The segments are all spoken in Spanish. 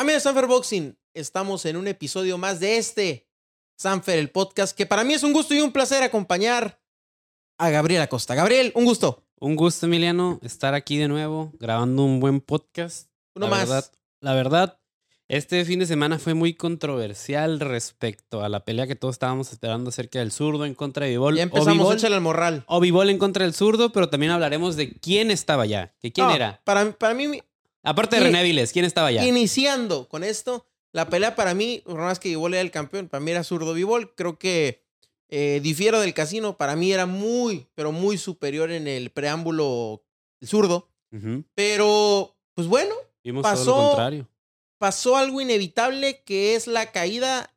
Amigos de Sanfer Boxing, estamos en un episodio más de este Sanfer, el podcast, que para mí es un gusto y un placer acompañar a Gabriel Acosta. Gabriel, un gusto. Un gusto, Emiliano, estar aquí de nuevo, grabando un buen podcast. Uno la más. Verdad, la verdad, este fin de semana fue muy controversial respecto a la pelea que todos estábamos esperando acerca del zurdo en contra de Vivol. Ya empezamos, Bivol, échale al morral. o Bivol en contra del zurdo, pero también hablaremos de quién estaba allá. Que quién No, era. Para, para mí, Aparte de René Viles, ¿quién estaba allá? iniciando con esto, la pelea para mí, por más que Vivol era el campeón, para mí era zurdo Vivol. Creo que eh, difiero del casino, para mí era muy, pero muy superior en el preámbulo zurdo. Pero, pues bueno, Vimos todo pasó- lo contrario. pasó algo inevitable que es la caída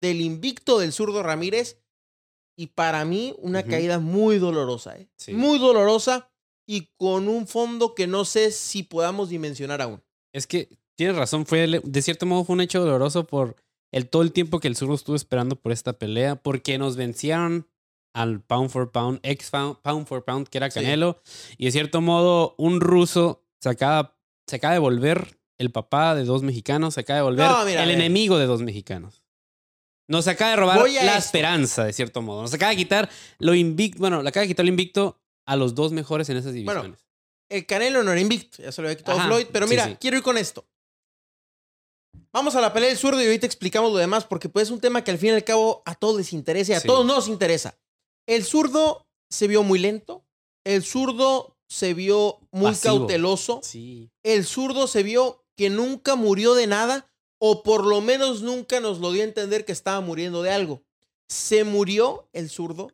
del invicto del zurdo Ramírez. Y para mí, una caída muy dolorosa, ¿eh? Sí. Muy dolorosa y con un fondo que no sé si podamos dimensionar aún. Es que tienes razón, fue de cierto modo fue un hecho doloroso por el todo el tiempo que el zurdo estuvo esperando por esta pelea, porque nos vencieron al pound for pound, ex pound, pound for pound, que era Sí. Canelo, y de cierto modo un ruso se acaba, se acaba de volver el papá de dos mexicanos, se acaba de volver No, mira, a el enemigo de dos mexicanos. Nos acaba de robar la esto. esperanza, de cierto modo. Nos acaba de quitar lo invicto, bueno, le acaba de quitar lo invicto a los dos mejores en esas Bueno, divisiones. El Canelo no era invicto, ya se lo había quitado Ajá, Floyd. Pero mira, sí. quiero ir con esto. Vamos a la pelea del zurdo y ahorita explicamos lo demás, porque pues es un tema que al fin y al cabo a todos les interesa y a Sí. todos nos interesa. El zurdo se vio muy lento, el zurdo se vio muy Pasivo. cauteloso, el zurdo se vio que nunca murió de nada, o por lo menos nunca nos lo dio a entender que estaba muriendo de algo. Se murió el zurdo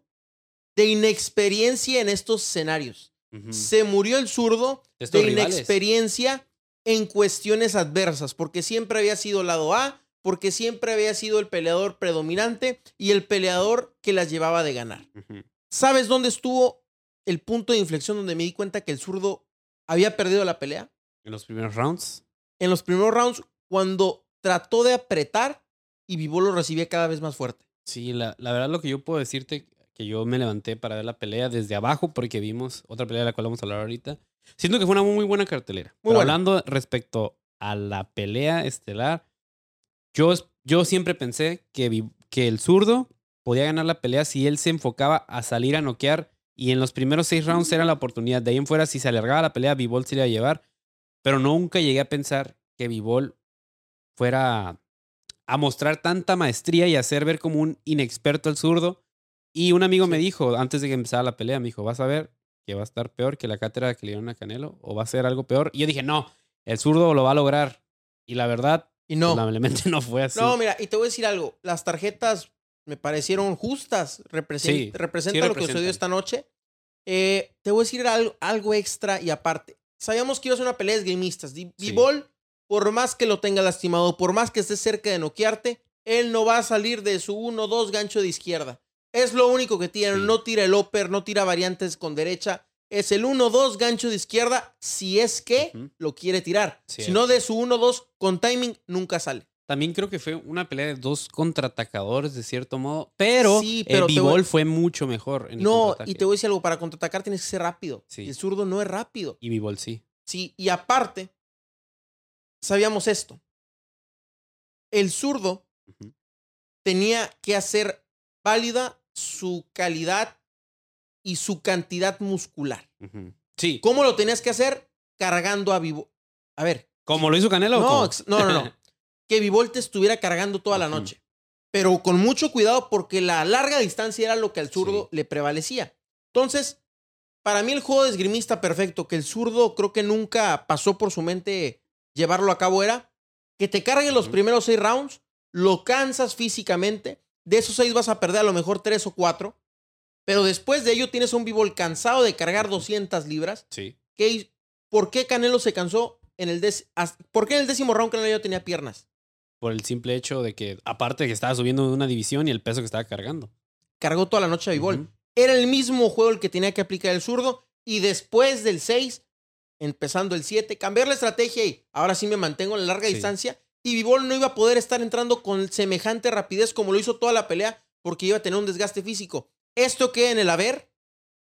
de inexperiencia en estos escenarios. Se murió el zurdo De inexperiencia en cuestiones adversas, porque siempre había sido lado A, porque siempre había sido el peleador predominante y el peleador que las llevaba de ganar. ¿Sabes dónde estuvo el punto de inflexión donde me di cuenta que el zurdo había perdido la pelea? En los primeros rounds. En los primeros rounds, cuando trató de apretar y Vivó lo recibía cada vez más fuerte. Sí, la, la verdad lo que yo puedo decirte, que yo me levanté para ver la pelea desde abajo porque vimos otra pelea de la cual vamos a hablar ahorita. Siento que fue una muy buena cartelera. Muy Pero buena. hablando respecto a la pelea estelar, yo, yo siempre pensé que, Vi- que el zurdo podía ganar la pelea si él se enfocaba a salir a noquear y en los primeros seis rounds era la oportunidad. De ahí en fuera, si se alargaba la pelea, Bivol se iba a llevar. Pero nunca llegué a pensar que Bivol fuera a mostrar tanta maestría y hacer ver como un inexperto al zurdo. Y un amigo me dijo, antes de que empezara la pelea, me dijo, vas a ver que va a estar peor que la cátedra que le dieron a Canelo o va a ser algo peor. Y yo dije, no, el zurdo lo va a lograr. Y la verdad, Y no. lamentablemente no fue así. No, mira, y te voy a decir algo. Las tarjetas me parecieron justas. Represent- Sí, representa sí lo que sucedió representan. esta noche. Eh, te voy a decir algo, algo extra y aparte. Sabíamos que iba a ser una pelea de esgrimistas. Bivol, por más que lo tenga lastimado, por más que esté cerca de noquearte, él no va a salir de su 1-2 gancho de izquierda. Es lo único que tiene. Sí. No tira el upper, no tira variantes con derecha. Es el 1-2 gancho de izquierda si es que lo quiere tirar. Sí. Si no, de su 1-2 con timing nunca sale. También creo que fue una pelea de dos contraatacadores de cierto modo, pero, Sí, el pero te voy- Bivol fue mucho mejor en No, y te voy a decir algo, para contraatacar tienes que ser rápido. Sí. El zurdo no es rápido. Y Bivol sí. Sí, y aparte, sabíamos esto. El zurdo tenía que hacer válida su calidad y su cantidad muscular. Sí. ¿Cómo lo tenías que hacer? Cargando a Vivo. A ver, ¿Como lo hizo Canelo? no, no, no, no. que Vivol te estuviera cargando toda la noche. Pero con mucho cuidado porque la larga distancia era lo que al zurdo Sí. le prevalecía. Entonces, para mí el juego de esgrimista perfecto, que el zurdo creo que nunca pasó por su mente llevarlo a cabo, era que te cargue los primeros seis rounds, lo cansas físicamente, de esos seis vas a perder a lo mejor tres o cuatro, pero después de ello tienes a un Vivol cansado de cargar 200 libras. Sí. ¿Qué- ¿Por qué Canelo se cansó en el décimo? ¿Por qué en el décimo round Canelo ya tenía piernas? Por el simple hecho de que, aparte de que estaba subiendo de una división y el peso que estaba cargando. Cargó toda la noche a Vivol. Ujú. Era el mismo juego el que tenía que aplicar el zurdo. Y después del 6, empezando el 7, cambiar la estrategia y ahora sí me mantengo en la larga Sí. distancia. Y Vivol no iba a poder estar entrando con semejante rapidez como lo hizo toda la pelea porque iba a tener un desgaste físico. Esto queda en el haber,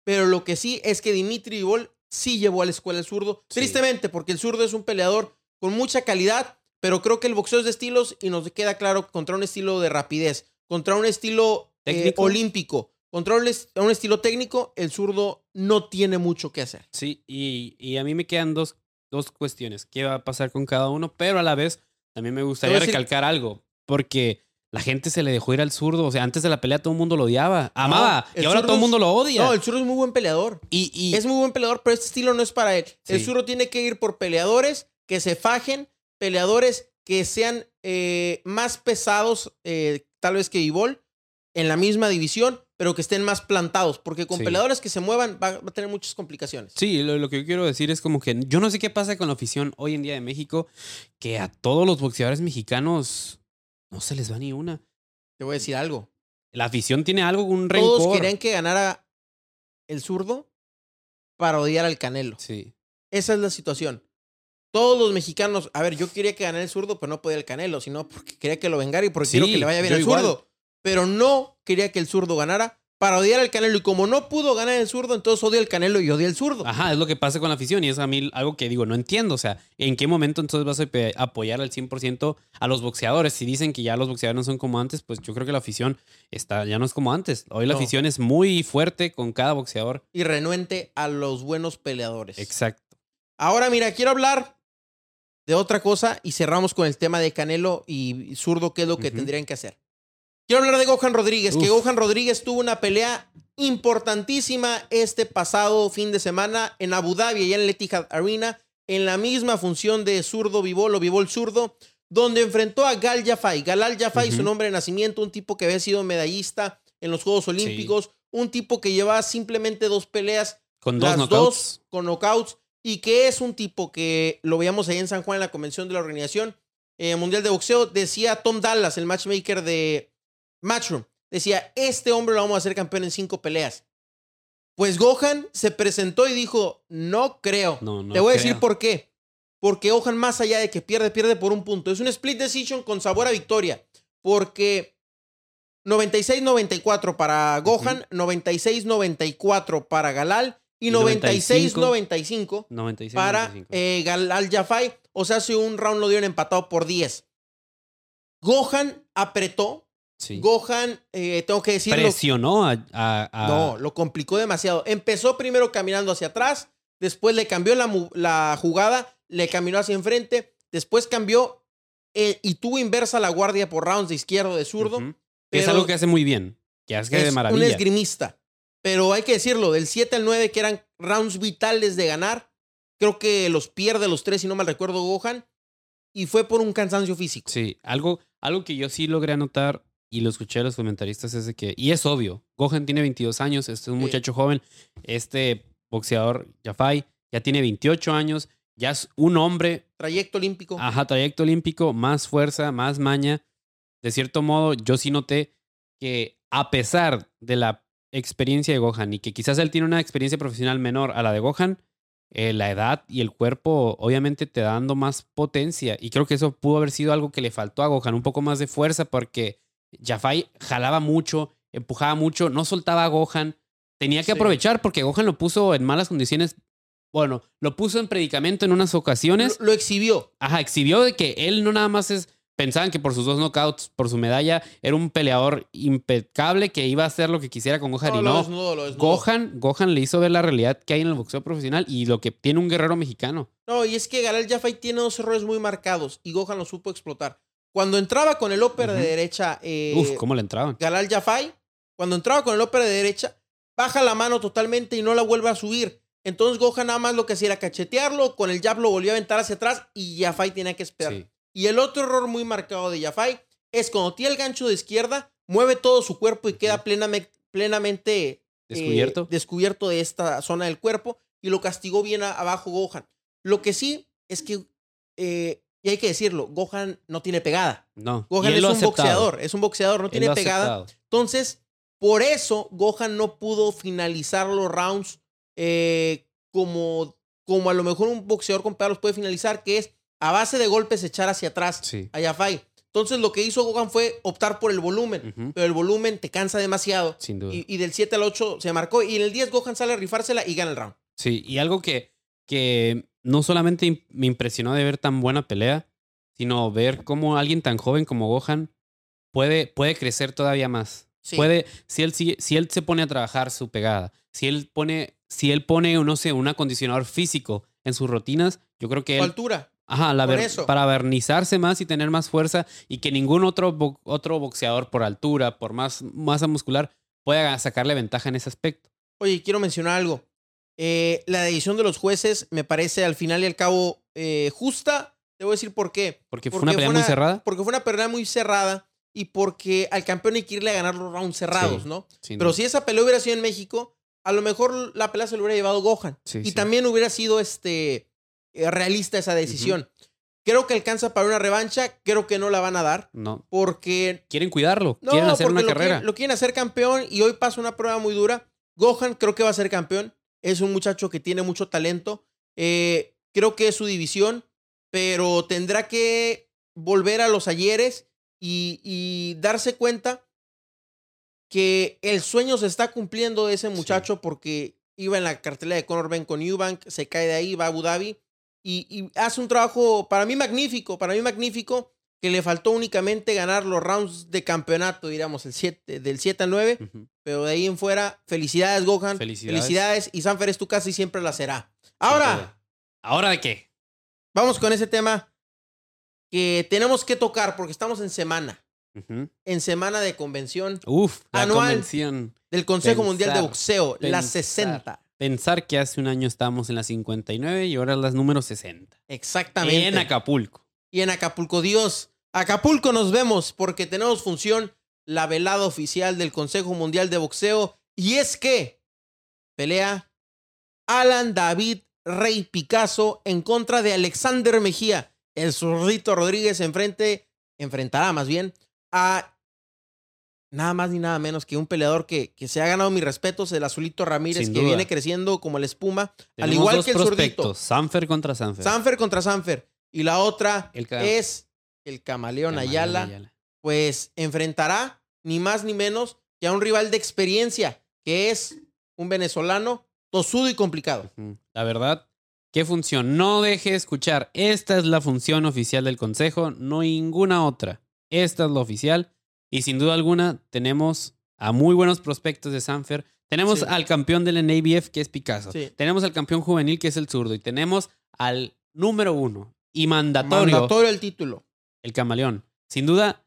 pero lo que sí es que Dimitri Vivol sí llevó a la escuela el zurdo. Sí. Tristemente, porque el zurdo es un peleador con mucha calidad, pero creo que el boxeo es de estilos y nos queda claro contra un estilo de rapidez, contra un estilo eh, olímpico, contra un estilo técnico, el zurdo no tiene mucho que hacer. Sí, y, y a mí me quedan dos, dos cuestiones. ¿Qué va a pasar con cada uno? Pero a la vez también me gustaría decir- recalcar algo, porque la gente se le dejó ir al zurdo. O sea, antes de la pelea todo el mundo lo odiaba. Amaba. y ahora todo el mundo lo odia. No, el zurdo es muy buen peleador. y, y- Es muy buen peleador, pero este estilo no es para él. El zurdo tiene que ir por peleadores que se fajen, peleadores que sean eh, más pesados, eh, tal vez que Ibol, en la misma división, pero que estén más plantados, porque con Sí. peleadores que se muevan va, va a tener muchas complicaciones. Sí, lo, lo que yo quiero decir es como que yo no sé qué pasa con la afición hoy en día de México, que a todos los boxeadores mexicanos no se les va ni una. Te voy a decir algo. La afición tiene algo, un rencor. Todos querían que ganara el zurdo para odiar al Canelo. Sí, Esa es la situación. Todos los mexicanos, a ver, yo quería que ganara el zurdo, pero no podía el Canelo, sino porque quería que lo vengara y porque Sí, quiero que le vaya bien al igual. zurdo. Pero no quería que el zurdo ganara para odiar al Canelo. Y como no pudo ganar el zurdo, entonces odia al Canelo y odia al zurdo. Ajá, es lo que pasa con la afición y es a mí algo que digo, no entiendo. O sea, ¿en qué momento entonces vas a apoyar al 100% a los boxeadores? Si dicen que ya los boxeadores no son como antes, pues yo creo que la afición está, ya no es como antes. Hoy la No. afición es muy fuerte con cada boxeador. Y renuente a los buenos peleadores. Exacto. Ahora, mira, quiero hablar de otra cosa y cerramos con el tema de Canelo y zurdo, qué es lo que tendrían que hacer. Quiero hablar de Gohan Rodríguez, que. Gohan Rodríguez tuvo una pelea importantísima este pasado fin de semana en Abu Dhabi, allá en el Etihad Arena, en la misma función de zurdo Vivol o Vivol zurdo, donde enfrentó a Gal Jafai. Galal Jafai, su nombre de nacimiento, un tipo que había sido medallista en los Juegos Olímpicos, un tipo que llevaba simplemente dos peleas Con dos las knockouts. dos con knockouts y que es un tipo que lo veíamos ahí en San Juan en la convención de la Organización eh, Mundial de Boxeo. Decía Tom Dallas, el matchmaker de Matchroom, decía, este hombre lo vamos a hacer campeón en cinco peleas. Pues Gohan se presentó y dijo, no creo. No, no Te voy a decir por qué. Porque Gohan, más allá de que pierde, pierde por un punto. Es un split decision con sabor a victoria. Porque 96-94 para Gohan, 96-94 para Galal y Y 96-95 96, para 95. eh, Galal Jafai. O sea, si un round lo dieron empatado por 10. Gohan apretó. Sí. Gohan, eh, tengo que decirlo. Presionó a, a- a- No, lo complicó demasiado. Empezó primero caminando hacia atrás, después le cambió la, jugada, le caminó hacia enfrente, después cambió eh, y tuvo inversa la guardia por rounds de izquierdo, de zurdo. Que es algo que hace muy bien. Que hace es de un maravilla. esgrimista. Pero hay que decirlo, del 7 al 9, que eran rounds vitales de ganar, creo que los pierde los tres, si no mal recuerdo, Gohan. Y fue por un cansancio físico. Sí, algo, algo que yo sí logré anotar y lo escuché a los comentaristas es de que, y es obvio, Gohan tiene 22 años, este es un Sí. muchacho joven, este boxeador Jafai ya tiene 28 años, ya es un hombre, Trayecto olímpico. ajá, trayecto olímpico, más fuerza, más maña. De cierto modo, yo sí noté que a pesar de la experiencia de Gohan y que quizás él tiene una experiencia profesional menor a la de Gohan, eh, la edad y el cuerpo obviamente te da dando más potencia. Y creo que eso pudo haber sido algo que le faltó a Gohan, un poco más de fuerza porque Jafai jalaba mucho, empujaba mucho, no soltaba a Gohan. Tenía que Sí. aprovechar porque Gohan lo puso en malas condiciones. Bueno, lo puso en predicamento en unas ocasiones. Lo, lo exhibió. Ajá, exhibió de que él no nada más es. Pensaban que por sus dos knockouts, por su medalla, era un peleador impecable que iba a hacer lo que quisiera con Gohan No, y lo no. desnudó, lo desnudó. Gohan, Gohan le hizo ver la realidad que hay en el boxeo profesional y lo que tiene un guerrero mexicano. No, y es que Galal Jafai tiene dos errores muy marcados y Gohan lo supo explotar. Cuando entraba con el upper de derecha, eh, Uf, cómo le entraban. Galal Jafai, cuando entraba con el upper de derecha, baja la mano totalmente y no la vuelve a subir. Entonces Gohan nada más lo que hacía era cachetearlo, con el jab lo volvió a aventar hacia atrás y Jafai tenía que esperar. Sí. Y el otro error muy marcado de Jafai es cuando tiene el gancho de izquierda, mueve todo su cuerpo y queda plenamente, plenamente eh, Descubierto. descubierto de esta zona del cuerpo y lo castigó bien a- abajo Gohan. Lo que sí es que, eh, y hay que decirlo, Gohan no tiene pegada. No. Gohan es un aceptado. boxeador, es un boxeador, no Él tiene pegada. aceptado. Entonces, por eso Gohan no pudo finalizar los rounds eh, como, como a lo mejor un boxeador con pegados puede finalizar, que es a base de golpes echar hacia atrás Sí. a Jafai. Entonces, lo que hizo Gohan fue optar por el volumen, pero el volumen te cansa demasiado. Sin duda. Y, y del 7 al 8 se marcó. Y en el 10 Gohan sale a rifársela y gana el round. Sí, y algo que, que no solamente me impresionó de ver tan buena pelea, sino ver cómo alguien tan joven como Gohan puede, puede crecer todavía más. Sí. Puede, si él, sigue- si él se pone a trabajar su pegada, si él pone, si él pone, no sé, un acondicionador físico en sus rutinas, yo creo que Su él, altura. ajá, la ver- eso. para vernizarse más y tener más fuerza y que ningún otro, bo- otro boxeador por altura, por más masa muscular, pueda sacarle ventaja en ese aspecto. Oye, quiero mencionar algo. Eh, la decisión de los jueces me parece al final y al cabo eh, justa. Te voy a decir por qué. Porque fue una pelea fue muy cerrada. Porque fue una pelea muy cerrada y porque al campeón hay que irle a ganar los rounds cerrados, Sí. ¿no? Pero duda. si esa pelea hubiera sido en México, a lo mejor la pelea se lo hubiera llevado Gohan. Sí, y sí. también hubiera sido este, eh, realista esa decisión. Creo que alcanza para una revancha, creo que no la van a dar. No. Porque Quieren cuidarlo, no, quieren hacer porque una lo carrera. Quieren, lo quieren hacer campeón y hoy pasa una prueba muy dura. Gohan creo que va a ser campeón. Es un muchacho que tiene mucho talento. Eh, creo que es su división, pero tendrá que volver a los ayeres y, y darse cuenta que el sueño se está cumpliendo de ese muchacho porque iba en la cartelera de Conor Ben con Eubank, se cae de ahí, va a Abu Dhabi y, y hace un trabajo para mí magnífico, para mí magnífico, que le faltó únicamente ganar los rounds de campeonato, diríamos, el 7, del 7 al 9, Ujú. pero de ahí en fuera, felicidades Gohan, Felicidades. felicidades, y Sanfer es tu casa y siempre la será. Ahora, ¿Ahora de qué? vamos con ese tema que tenemos que tocar porque estamos en semana, en semana de convención Uf, la Anual. convención. del Consejo Mundial de Pensar, Boxeo, la pensar. 60. Pensar que hace un año estábamos en las 59 y ahora las número 60. Exactamente. En Acapulco. y en Acapulco. Dios, Acapulco nos vemos porque tenemos función la velada oficial del Consejo Mundial de Boxeo. Y es que pelea Alan David Rey Picasso en contra de Alexander Mejía. El zurdito Rodríguez enfrente, enfrentará más bien a nada más ni nada menos que un peleador que, que se ha ganado mis respetos, el azulito Ramírez, que viene creciendo como la espuma. Al igual que el zurdito. prospectos, Sanfer contra Sanfer. Sanfer contra Sanfer. Y la otra El es el camaleón Camaleón Ayala, pues enfrentará ni más ni menos que a un rival de experiencia, que es un venezolano tosudo y complicado. La verdad, qué función. No deje de escuchar. Esta es la función oficial del consejo, no ninguna otra. Esta es la oficial. Y sin duda alguna, tenemos a muy buenos prospectos de Sanfer. Tenemos Sí. al campeón del NABF, que es Picasso. Sí. Tenemos al campeón juvenil, que es el zurdo. Y tenemos al número uno y mandatorio, Mandatorio el título. El camaleón. Sin duda,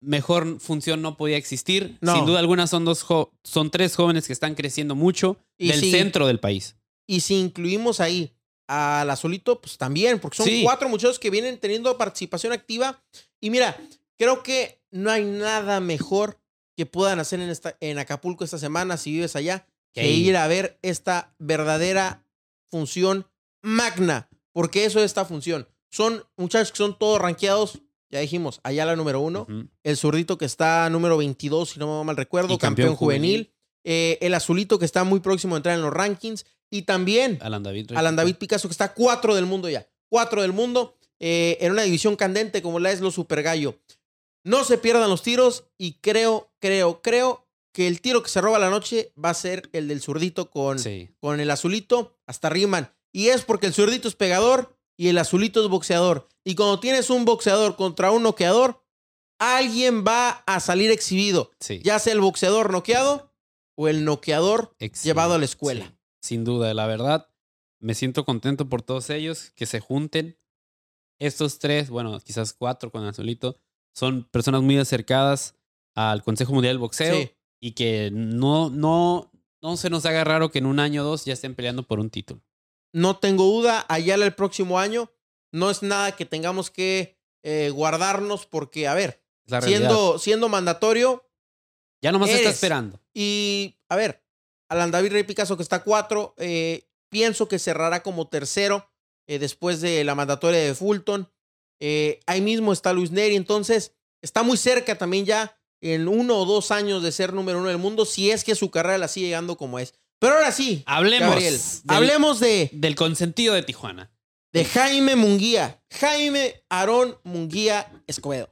mejor función no podía existir. No. Sin duda alguna, son, dos son tres jóvenes que están creciendo mucho Y del centro del país. Y si incluimos ahí a la Solito, pues también, porque son Sí. cuatro muchachos que vienen teniendo participación activa. Y mira, creo que no hay nada mejor que puedan hacer en, esta, en Acapulco esta semana si vives allá que Que ir a ver esta verdadera función magna, porque eso es esta función. Son muchachos que son todos rankeados, ya dijimos, allá la número uno, el zurdito que está número 22, si no me mal recuerdo, campeón, campeón juvenil, juvenil. eh, el azulito que está muy próximo a entrar en los rankings, y también Alan David. Alan David Picasso que está cuatro del mundo ya, cuatro del mundo, eh, en una división candente como la es los Super Gallo. No se pierdan los tiros y creo, creo, creo que el tiro que se roba la noche va a ser el del zurdito con, Sí. con el azulito hasta riman. Y es porque el zurdito es pegador y el azulito es boxeador. Y cuando tienes un boxeador contra un noqueador, alguien va a salir exhibido. Sí. Ya sea el boxeador noqueado o el noqueador llevado a la escuela. Sí, sin duda, la verdad, me siento contento por todos ellos, que se junten. Estos tres, bueno, quizás cuatro con Azulito, son personas muy acercadas al Consejo Mundial del Boxeo Sí. y que no, no, no se nos haga raro que en un año o dos ya estén peleando por un título. No tengo duda, Ayala el próximo año no es nada que tengamos que eh, guardarnos porque, a ver, la siendo, siendo mandatorio, ya nomás se está eres. esperando. Y, a ver, Alan David Rey Picasso que está cuatro, eh, pienso que cerrará como tercero eh, después de la mandatoria de Fulton. Eh, ahí mismo está Luis Neri, entonces está muy cerca también ya en uno o dos años de ser número uno del mundo, si es que su carrera la sigue llegando como es. Pero ahora sí, Hablemos, Gabriel, del, hablemos de, del consentido de Tijuana. de Jaime Munguía, Jaime Aarón Munguía Escobedo.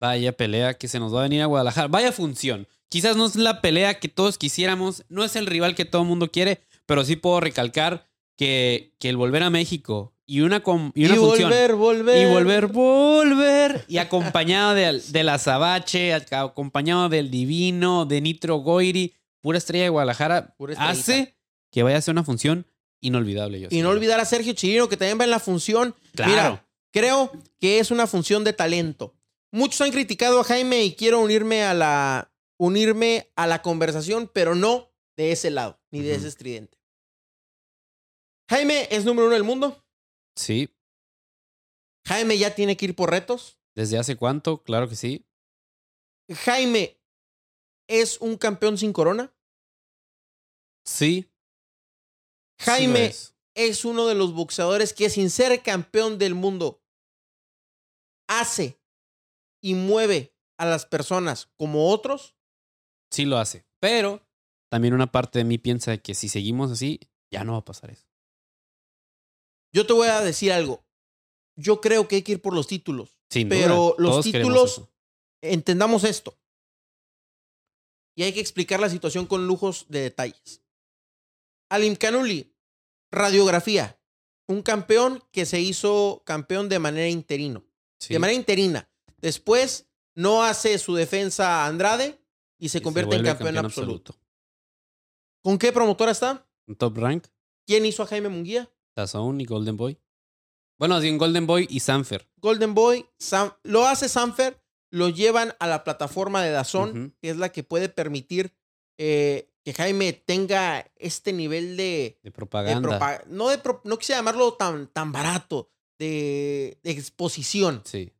Vaya pelea que se nos va a venir a Guadalajara. Vaya función. Quizás no es la pelea que todos quisiéramos, no es el rival que todo el mundo quiere, pero sí puedo recalcar que, que el volver a México y una, com- y Y, una función. volver, volver. Y volver, volver. Y acompañado de, de la Sabache, acompañado del Divino, de Nitro Goiri, pura estrella de Guadalajara, hace que vaya a ser una función inolvidable. Yo Y no olvidar a Sergio Chirino, que también va en la función. Claro. Mira, creo que es una función de talento. Muchos han criticado a Jaime y quiero unirme a la, unirme a la conversación, pero no de ese lado, ni de ese estridente. Jaime es número uno del mundo. Sí. Jaime ya tiene que ir por retos. ¿Desde hace cuánto? Claro que sí. Jaime es un campeón sin corona. Sí. Jaime es. es uno de los boxeadores que sin ser campeón del mundo hace y mueve a las personas como otros. Sí lo hace. Pero también una parte de mí piensa que si seguimos así, ya no va a pasar eso. Yo te voy a decir algo. Yo creo que hay que ir por los títulos. Sin Pero duda, los títulos-. Entendamos esto. Y hay que explicar la situación con lujos de detalles. Alim Kanuli, radiografía. Un campeón que se hizo campeón de manera interino. Sí. De manera interina. Después no hace su defensa a Andrade y se Y convierte en campeón, absoluto. ¿Con qué promotora está? Un top rank, ¿Quién hizo a Jaime Munguía? Tazón y Golden Boy. Bueno, así en Golden Boy y Sanfer. Golden Boy, Sam- lo hace Sanfer, lo llevan a la plataforma de Dazón, que es la que puede permitir eh, que Jaime tenga este nivel de, De de propaganda. propa- no de pro- no quise llamarlo tan, tan barato, de, de exposición. sí.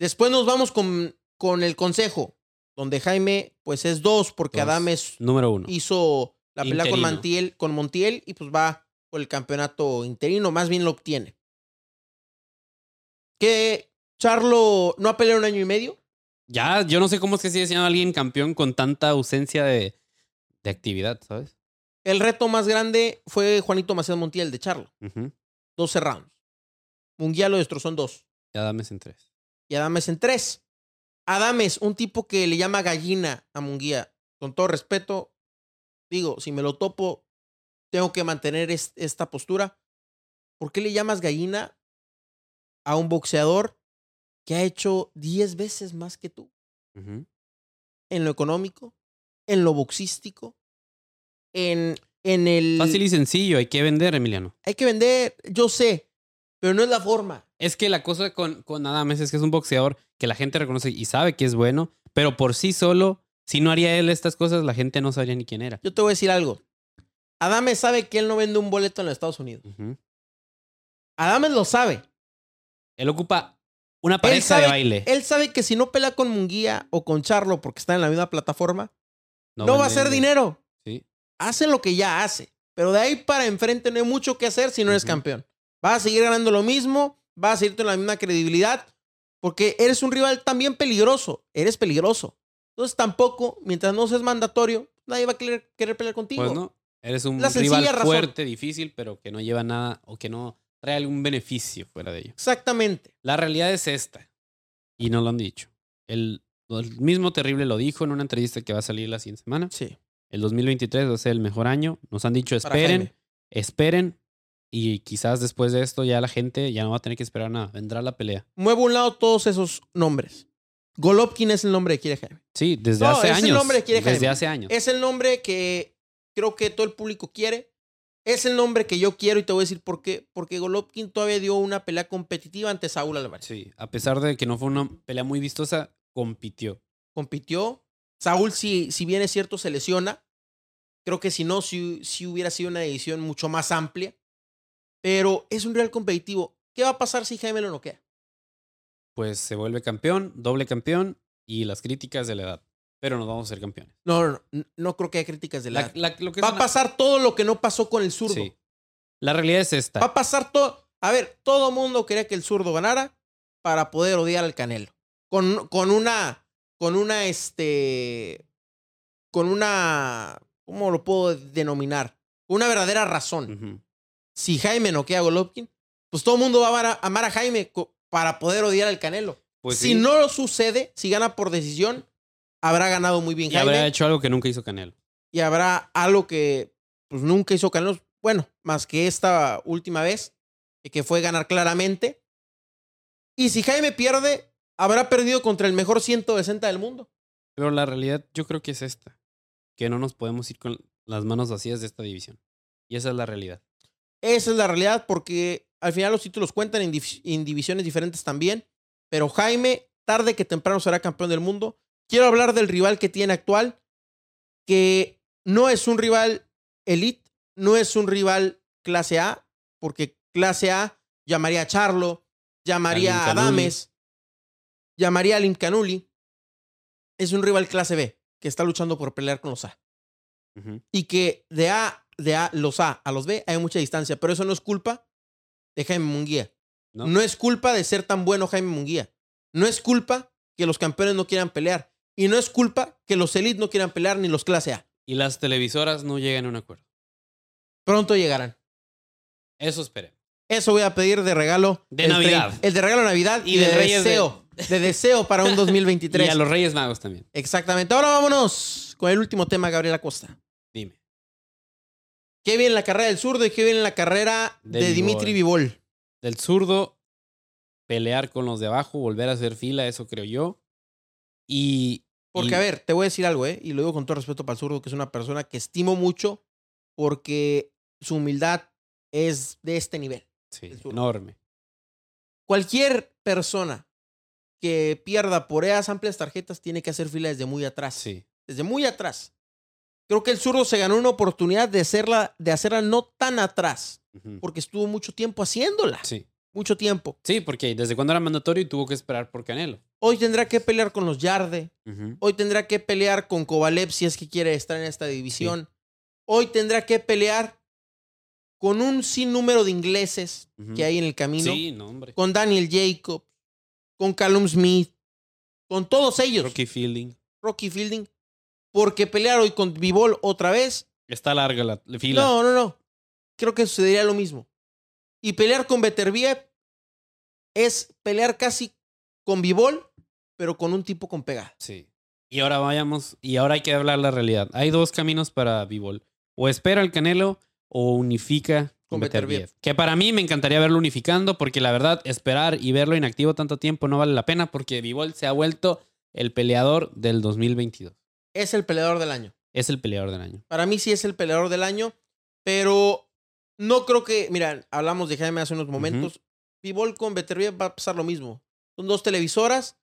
Después nos vamos con, con el consejo, donde Jaime pues es dos, porque Dos. Adames Número uno. hizo la pelea con con Montiel y pues va por el campeonato interino, más bien lo obtiene. Que Charlo no ha peleado un año y medio. Ya, yo no sé cómo es que sigue siendo alguien campeón con tanta ausencia de, de actividad, ¿sabes? El reto más grande fue Juanito Macías Montiel de Charlo, Ujú. 12 rounds. Munguía lo destrozó en dos Ya dame en tres. y Adames en tres. Adames, un tipo que le llama gallina a Munguía, con todo respeto, digo, si me lo topo, tengo que mantener es- esta postura. ¿Por qué le llamas gallina a un boxeador que ha hecho 10 veces más que tú? En lo económico, en lo boxístico, en, en el... Fácil y sencillo, hay que vender, Emiliano. Hay que vender, yo sé, pero no es la forma. Es que la cosa con, con Adames es que es un boxeador que la gente reconoce y sabe que es bueno, pero por sí solo, si no haría él estas cosas, la gente no sabría ni quién era. Yo te voy a decir algo. Adames sabe que él no vende un boleto en los Estados Unidos. Adames lo sabe. Él ocupa una pareja sabe- de baile. Él sabe que si no pelea con Munguía o con Charlo porque están en la misma plataforma, no, va a hacer dinero. Sí. Hace lo que ya hace. Pero de ahí para enfrente no hay mucho que hacer si no eres campeón. Vas a seguir ganando lo mismo, vas a seguir con la misma credibilidad, porque eres un rival también peligroso. Eres peligroso. Entonces tampoco, mientras no seas mandatorio, nadie va a querer, querer pelear contigo. Pues no. Eres un La rival razón. fuerte, difícil, pero que no lleva nada o que no trae algún beneficio fuera de ello. Exactamente. La realidad es esta. Y no lo han dicho. El, el mismo Terrible lo dijo en una entrevista que va a salir la siguiente semana. Sí. El 2023 va a ser el mejor año. Nos han dicho esperen, esperen. Y quizás después de esto ya la gente ya no va a tener que esperar nada. Vendrá la pelea. Muevo a un lado todos esos nombres. Golovkin es el nombre que quiere Jaime. Sí, desde No, hace es el años. nombre que quiere desde Jaime. hace años. Es el nombre que creo que todo el público quiere. Es el nombre que yo quiero y te voy a decir por qué. Porque Golovkin todavía dio una pelea competitiva ante Saúl Álvarez. Sí, a pesar de que no fue una pelea muy vistosa, compitió. Compitió. Saúl, si, si bien es cierto, se lesiona. Creo que si no, si, si hubiera sido una edición mucho más amplia. Pero es un real competitivo. ¿Qué va a pasar si Jaime lo noquea? Pues se vuelve campeón, doble campeón y las críticas de la edad. Pero nos vamos a ser campeones. No, no, no. No creo que haya críticas de la... La, la- lo que es Va a una- pasar todo lo que no pasó con el zurdo. Sí. La realidad es esta. Va a pasar todo. A ver, todo mundo quería que el zurdo ganara para poder odiar al Canelo. Con, con una. Con una, este. Con una. ¿Cómo lo puedo denominar? Una verdadera razón. Si Jaime noquea a Golovkin, pues todo el mundo va a amar a, Jaime para poder odiar al Canelo. Pues si sí. no sucede, si gana por decisión, habrá ganado muy bien y Jaime. habrá hecho algo que nunca hizo Canelo. y habrá algo que pues nunca hizo Canelo. Bueno, más que esta última vez, que fue ganar claramente. Y si Jaime pierde, habrá perdido contra el mejor 160 del mundo. Pero la realidad yo creo que es esta, que no nos podemos ir con las manos vacías de esta división. Y esa es la realidad. Esa es la realidad porque al final los títulos cuentan en, div- en divisiones diferentes también. Pero Jaime, tarde que temprano será campeón del mundo. Quiero hablar del rival que tiene actual, que no es un rival elite, no es un rival clase A, porque clase A llamaría a Charlo, llamaría a. Adames, llamaría a Lim Canuli. Es un rival clase B, que está luchando por pelear con los A y que de A, de A, los A a los B hay mucha distancia, pero eso no es culpa de Jaime Munguía. ¿No? No es culpa de ser tan bueno Jaime Munguía. No es culpa que los campeones no quieran pelear. Y no es culpa que los Elite no quieran pelear ni los clase A. Y las televisoras no llegan a un acuerdo. Pronto llegarán. Eso esperemos. Eso voy a pedir de regalo. De el Navidad. El de regalo de Navidad y, de- deseo. De... deseo para un 2023. Y a los Reyes Magos también. Exactamente. Ahora vámonos con el último tema, Gabriela Costa. Dime. ¿Qué viene en la carrera del zurdo y qué viene en la carrera de, De Dimitri Vivol? Del zurdo, pelear con los de abajo, volver a hacer fila, eso creo yo. Y. Porque, y- a ver, te voy a decir algo, ¿eh? Y lo digo con todo respeto para el zurdo, que es una persona que estimo mucho porque su humildad es de este nivel. Sí, enorme. Cualquier persona que pierda por esas amplias tarjetas tiene que hacer fila desde muy atrás. Sí. Desde muy atrás. Creo que el zurdo se ganó una oportunidad de hacerla, de hacerla no tan atrás, porque estuvo mucho tiempo haciéndola. Sí. Mucho tiempo. Sí, porque desde cuando era mandatorio tuvo que esperar por Canelo. Hoy tendrá que pelear con los Yarde. Hoy tendrá que pelear con Kovalev si es que quiere estar en esta división. Hoy tendrá que pelear con un sinnúmero de ingleses que hay en el camino. Sí, no, hombre. Con Daniel Jacobs, con Callum Smith, con todos ellos. Rocky Fielding. Rocky Fielding. Porque pelear hoy con Vivol otra vez. Está larga la la fila. No, no, no. Creo que sucedería lo mismo. Y pelear con Beterbiev es pelear casi con Vivol, pero con un tipo con pegada. Sí. Y ahora vayamos, y ahora hay que hablar la realidad. Hay dos caminos para Bivol. O espera el Canelo o unifica Con Beterbiev. Que para mí me encantaría verlo unificando porque la verdad esperar y verlo inactivo tanto tiempo no vale la pena porque Bivol se ha vuelto el peleador del 2022. Es el peleador del año. Es el peleador del año. Para mí sí es el peleador del año, pero no creo que, mira, hablamos de Jaime hace unos momentos. Vivol con Beterbiev va a pasar lo mismo. Son dos televisoras.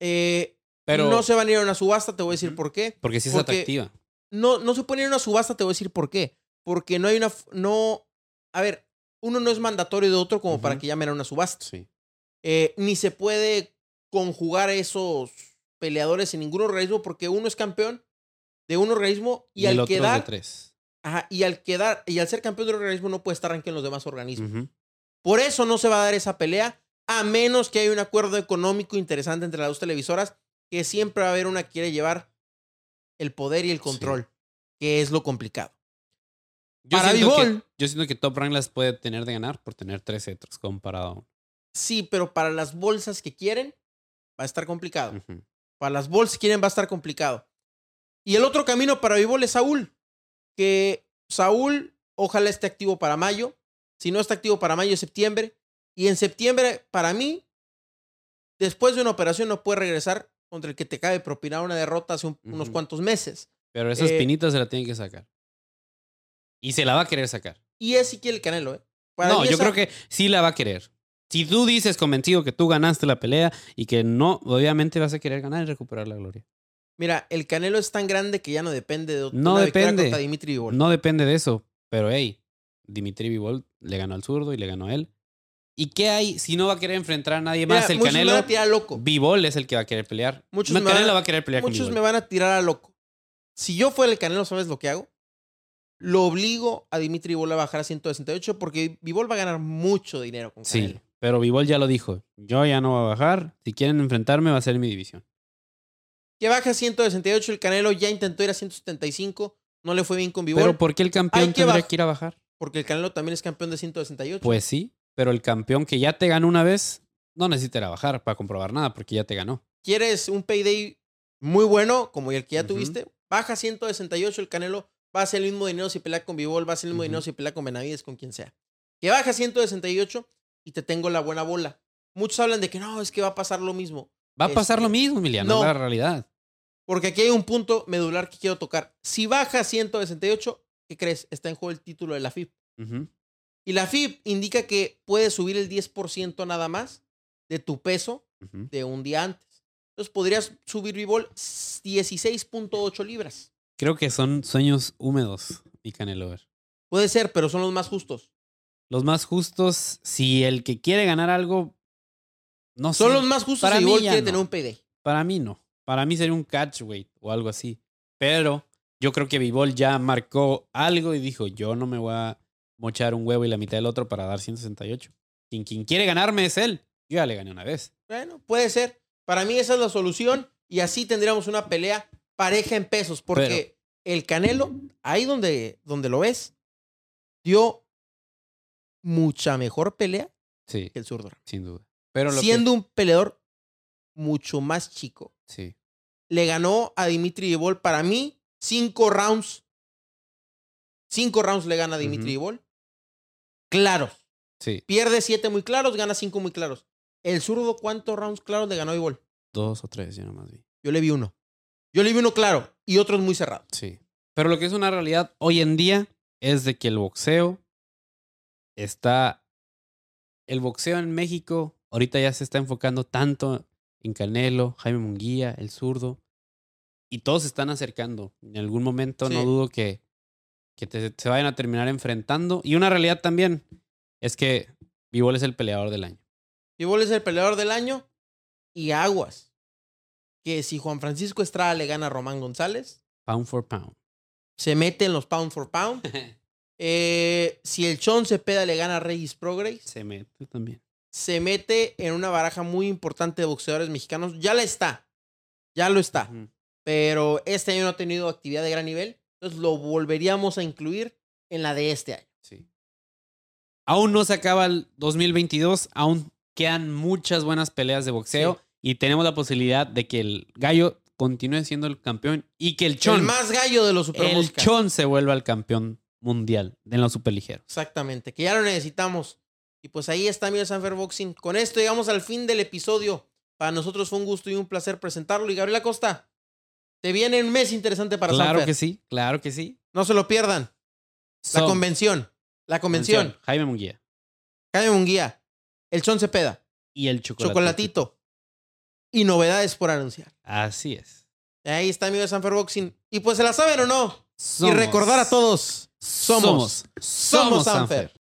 Eh, Pero no se van a ir a una subasta, te voy a decir por qué. porque sí es porque- atractiva. No, no se pueden ir a una subasta, te voy a decir por qué. Porque no hay una. No. A ver, uno no es mandatorio de otro como para que llamen a una subasta. Sí. Eh, ni se puede conjugar esos peleadores en ningún organismo porque uno es campeón de un organismo y, al quedar de tres. Ajá, y al quedar, y al ser campeón de un organismo no puede estar rankeado en los demás organismos. Por eso no se va a dar esa pelea, a menos que haya un acuerdo económico interesante entre las dos televisoras, que siempre va a haber una que quiere llevar el poder y el control, que es lo complicado. Yo, Para siento que, yo siento que Top Rank las puede tener de ganar por tener tres cetros comparado a uno. Sí, pero para las bolsas que quieren, va a estar complicado. Para las bolsas que quieren, va a estar complicado. Y el otro camino para Vivol es Saúl, que Saúl ojalá esté activo para mayo. Si no está activo para mayo, septiembre. Y en septiembre, para mí, después de una operación no puede regresar contra el que te acaba de propinar una derrota hace un- unos cuantos meses. Pero esa Eh, espinita se la tienen que sacar. Y se la va a querer sacar. Y es si quiere el Canelo, ¿eh? Para no, yo esa- creo que sí la va a querer. Si tú dices convencido que tú ganaste la pelea y que no, obviamente vas a querer ganar y recuperar la gloria. Mira, el Canelo es tan grande que ya no depende de No una depende. contra Dimitri Bivol. No depende de eso, pero hey, Dimitri Vivol le ganó al zurdo y le ganó a él. ¿Y qué hay si no va a querer enfrentar a nadie Mira, más el muchos me Canelo? van a tirar a loco. Vivol es el que va a querer pelear. Muchos me van Canelo a- va a querer pelear Muchos Bivol. me van a tirar a loco. Si yo fuera el Canelo, ¿sabes lo que hago? Lo obligo a Dimitri Vivol a bajar a 168 porque Vivol va a ganar mucho dinero con Sí, Canelo. pero Vivol ya lo dijo. Yo ya no voy a bajar. Si quieren enfrentarme, va a ser mi división. Que baja a 168, el Canelo ya intentó ir a 175, no le fue bien con Vivol, Pero ¿por qué el campeón tendría que ir a bajar? porque el Canelo también es campeón de 168. Pues sí, pero el campeón que ya te ganó una vez no necesita bajar para comprobar nada porque ya te ganó. ¿Quieres un payday muy bueno, como el que ya Ujú. tuviste? Baja a 168 el Canelo va a ser el mismo dinero si pelea con Bivol, va a ser el mismo dinero si pelea con Benavides, con quien sea. Que baja 168 y te tengo la buena bola. Muchos hablan de que no, es que va a pasar lo mismo. Va a pasar Este, lo mismo, Emiliano, no. es la realidad. Porque aquí hay un punto medular que quiero tocar. Si baja 168, ¿qué crees? Está en juego el título de la. Ujú. Y la FIP indica que puedes subir el 10% nada más de tu peso de un día antes. Entonces podrías subir Bivol 16.8 libras. Creo que son sueños húmedos, mi Canelo. Ver. Puede ser, pero son los más justos. Los más justos, si el que quiere ganar algo, no sé. Son los más justos Para y mí quiere no. tener un PD. Para mí no. Para mí sería un catchweight o algo así. Pero yo creo que Bivol ya marcó algo y dijo, yo no me voy a mochar un huevo y la mitad del otro para dar 168. Quien, quien quiere ganarme es él. Yo ya le gané una vez. Bueno, puede ser. Para mí esa es la solución y así tendríamos una pelea pareja en pesos porque el Canelo, ahí donde, donde lo ves, dio mucha mejor pelea Sí, que el zurdo. sin duda. Pero lo que- Siendo un peleador mucho más chico. Sí. Le ganó a Dimitri Bivol para mí cinco rounds. Cinco rounds le gana a Dimitri. Bivol. Claros. Sí. Pierde siete muy claros, gana cinco muy claros. El zurdo, ¿cuántos rounds claros le ganó a Bivol? Dos o tres, yo nomás vi. Yo le vi uno. Yo le vi uno claro y otros muy cerrados. Sí. Pero lo que es una realidad hoy en día es de que el boxeo está. El boxeo en México ahorita ya se está enfocando tanto en Canelo, Jaime Munguía, el zurdo. Y todos se están acercando. En algún momento no dudo que, que te- se vayan a terminar enfrentando. Y una realidad también es que Bivol es el peleador del año. Bivol es el peleador del año y aguas. Que si Juan Francisco Estrada le gana a Román González, Pound for pound. se mete en los pound for pound. Eh, si el Chon Cepeda le gana a Regis Progress, se mete también. se mete en una baraja muy importante de boxeadores mexicanos. Ya la está. Ya lo está. Pero este año no ha tenido actividad de gran nivel. Entonces lo volveríamos a incluir en la de este año. Sí. Aún no se acaba el 2022, aún quedan muchas buenas peleas de boxeo Sí. y tenemos la posibilidad de que el gallo continúe siendo el campeón y que el chon, El más gallo de los el supermoscas. chon se vuelva el campeón mundial en los superligeros. Exactamente, que ya lo necesitamos. Y pues ahí está mi Sanfer Boxing. Con esto llegamos al fin del episodio. Para nosotros fue un gusto y un placer presentarlo. Y Gabriela Costa, te viene un mes interesante para claro Sanfer. que sí, claro que sí. No se lo pierdan. La So, convención. La convención. Jaime Munguía Jaime Munguía. El Chon Cepeda. y el chocolate. Chocolatito. Y novedades por anunciar. Así es. Ahí está mi Sanfer Boxing. Y pues se la saben o no. Somos- y recordar a todos. Somos. Somos, somos Sanfer. Sanfer.